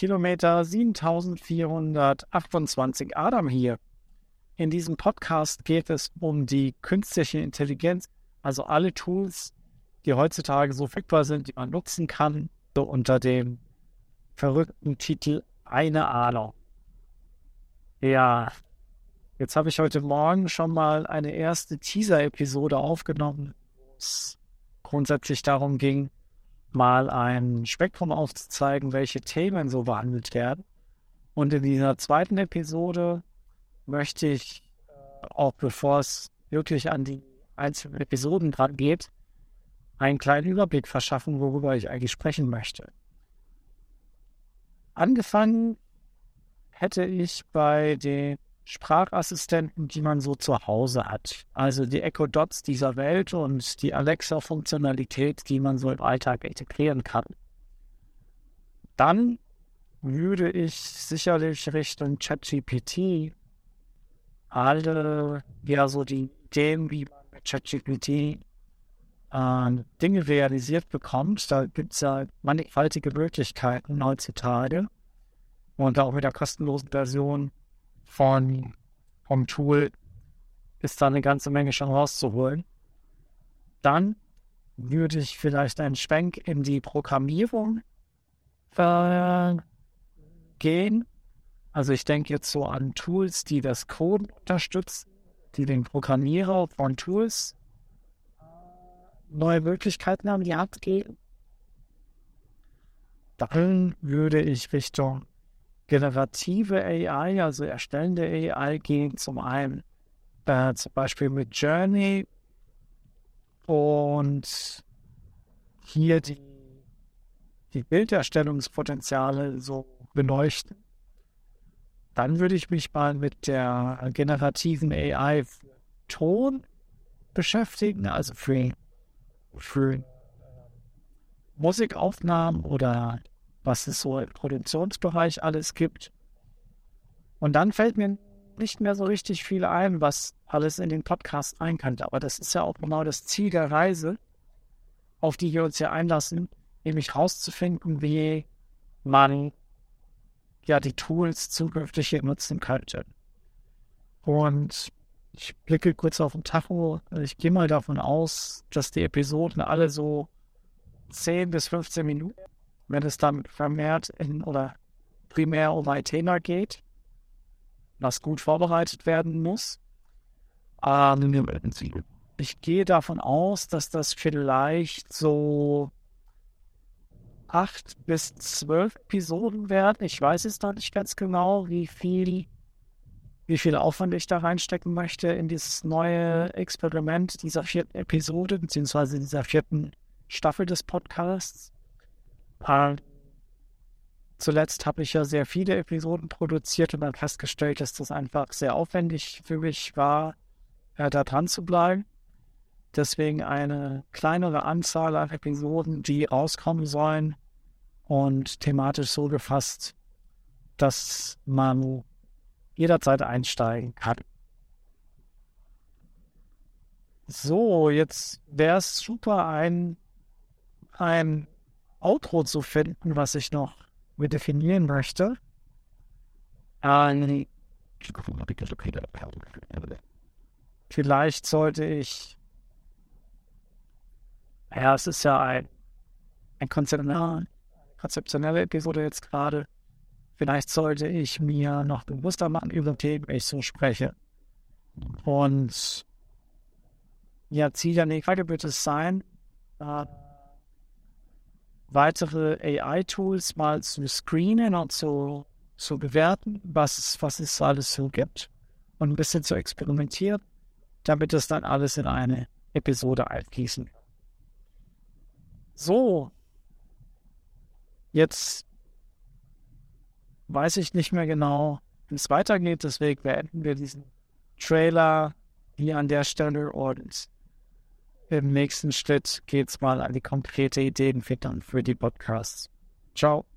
Kilometer 7428 Adam hier. In diesem Podcast geht es um die künstliche Intelligenz, also alle Tools, die heutzutage so verfügbar sind, die man nutzen kann, so unter dem verrückten Titel Eine Ahnung. Ja, jetzt habe ich heute Morgen schon mal eine erste Teaser-Episode aufgenommen, wo es grundsätzlich darum ging, mal ein Spektrum aufzuzeigen, welche Themen so behandelt werden. Und in dieser zweiten Episode möchte ich, äh, auch bevor es wirklich an die einzelnen Episoden dran geht, einen kleinen Überblick verschaffen, worüber ich eigentlich sprechen möchte. Angefangen hätte ich bei den Sprachassistenten, die man so zu Hause hat. Also die Echo Dots dieser Welt und die Alexa-Funktionalität, die man so im Alltag integrieren kann. Dann würde ich sicherlich Richtung ChatGPT alle, ja, so die Ideen, wie man mit ChatGPT äh, Dinge realisiert bekommt. Da gibt es ja mannigfaltige Möglichkeiten heutzutage. Und auch mit der kostenlosen Version von, vom Tool ist da eine ganze Menge schon rauszuholen. Dann würde ich vielleicht einen Schwenk in die Programmierung äh, gehen. Also ich denke jetzt so an Tools, die das Code unterstützen, die den Programmierer von Tools äh, neue Möglichkeiten haben, die abgeben. Dann würde ich Richtung generative AI, also erstellende AI, gehen zum einen äh, zum Beispiel mit Journey und hier die, die Bilderstellungspotenziale so beleuchten. Dann würde ich mich mal mit der generativen AI für Ton beschäftigen, also für, für Musikaufnahmen oder was es so im Produktionsbereich alles gibt. Und dann fällt mir nicht mehr so richtig viel ein, was alles in den Podcast rein kann. Aber das ist ja auch genau das Ziel der Reise, auf die wir uns hier einlassen, nämlich rauszufinden, wie man ja die Tools zukünftig hier nutzen könnte. Und ich blicke kurz auf den Tacho. Ich gehe mal davon aus, dass die Episoden alle so 10 bis 15 Minuten wenn es dann vermehrt in oder primär um ein Thema geht, was gut vorbereitet werden muss. Ähm, ich gehe davon aus, dass das vielleicht so acht bis zwölf Episoden werden. Ich weiß es noch nicht ganz genau, wie viel, wie viel Aufwand ich da reinstecken möchte in dieses neue Experiment dieser vierten Episode, beziehungsweise dieser vierten Staffel des Podcasts. Äh, zuletzt habe ich ja sehr viele Episoden produziert und dann festgestellt, dass das einfach sehr aufwendig für mich war, äh, da dran zu bleiben. Deswegen eine kleinere Anzahl an Episoden, die rauskommen sollen und thematisch so gefasst, dass man jederzeit einsteigen kann. So, jetzt wäre es super, ein, ein Outro zu finden, was ich noch mit definieren möchte. Ähm, vielleicht sollte ich. Ja, es ist ja ein, ein konzeptionelle, konzeptionelle Episode jetzt gerade. Vielleicht sollte ich mir noch bewusster machen über Themen, wenn ich so spreche. Und ja, Ziel der Frage wird es sein, äh, weitere AI-Tools mal zu screenen und zu, zu bewerten, was es, was es alles so gibt und ein bisschen zu experimentieren, damit es dann alles in eine Episode einfließen kann. So, jetzt weiß ich nicht mehr genau, wie es weitergeht, deswegen beenden wir diesen Trailer hier an der Stelle und im nächsten Schritt geht es mal an die konkrete Ideenfindung für die Podcasts. Ciao.